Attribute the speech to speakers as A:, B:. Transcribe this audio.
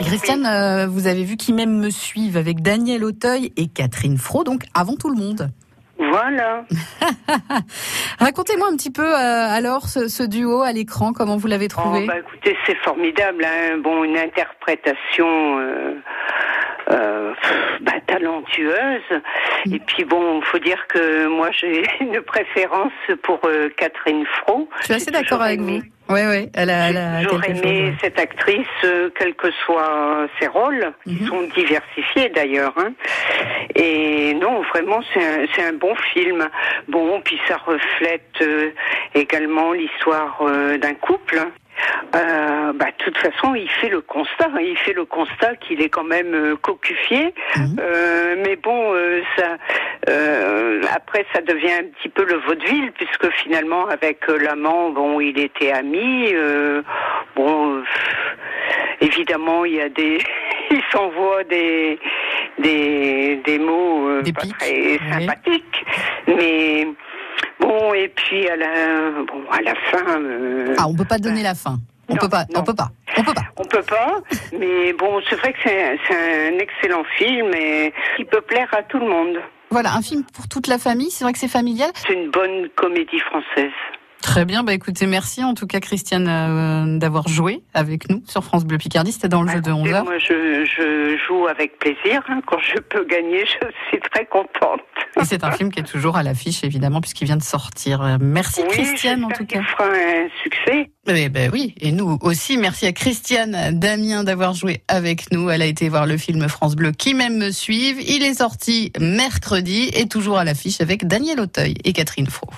A: Christiane, euh, vous avez vu qui même me suivent avec Daniel Auteuil et Catherine Fro, donc avant tout le monde.
B: Voilà.
A: Racontez-moi un petit peu euh, alors ce, ce duo à l'écran, comment vous l'avez trouvé
B: Oh, bah, écoutez, c'est formidable. Hein. Bon, une interprétation euh, euh, bah, talentueuse. Et puis bon, faut dire que moi j'ai une préférence pour euh, Catherine Fro.
A: Je suis assez d'accord avec vous. Oui, oui, elle a, elle a quelque
B: aimé
A: chose.
B: cette actrice, euh, quels que soient ses rôles, qui
A: Mhm.
B: sont diversifiés d'ailleurs. Hein. Et non, vraiment, c'est un, un bon film. Bon, puis ça reflète euh, également l'histoire euh, d'un couple. Euh, bah, de toute façon, il fait le constat. hein. Il fait le constat qu'il est quand même euh, cocufié.
A: Mhm.
B: Euh, mais bon, euh, ça, euh, après, ça devient un petit peu le vaudeville, puisque finalement, avec euh, l'amant, bon, il était ami. euh, bon, évidemment, il y a des, il s'envoie des, des, des mots euh,
A: Des
B: pas
A: pics,
B: très
A: oui.
B: sympathiques, mais bon, et puis à la, bon, à la fin. euh,
A: Ah, on peut pas donner la fin. On
B: Non,
A: peut pas, on peut pas, on peut pas.
B: on peut pas, mais bon, c'est vrai que c'est c'est un excellent film et qui peut plaire à tout le monde.
A: Voilà, un film pour toute la famille. C'est vrai que c'est familial.
B: C'est une bonne comédie française.
A: Très bien, bah écoutez, merci en tout cas Christiane euh, d'avoir joué avec nous sur France Bleu Picardie. C'était dans le jeu de
B: Écoutez,
A: 11h.
B: Moi, je, je joue avec plaisir. hein. Quand je peux gagner, je suis très contente.
A: Et c'est un film qui est toujours à l'affiche évidemment puisqu'il vient de sortir. Merci
B: oui,
A: Christiane en tout cas.
B: qu'il fera un succès.
A: Eh ben oui, et nous aussi. Merci à Christiane Damien d'avoir joué avec nous. Elle a été voir le film France Bleu qui même me suivent. Il est sorti mercredi et toujours à l'affiche avec Daniel Auteuil et Catherine Fro.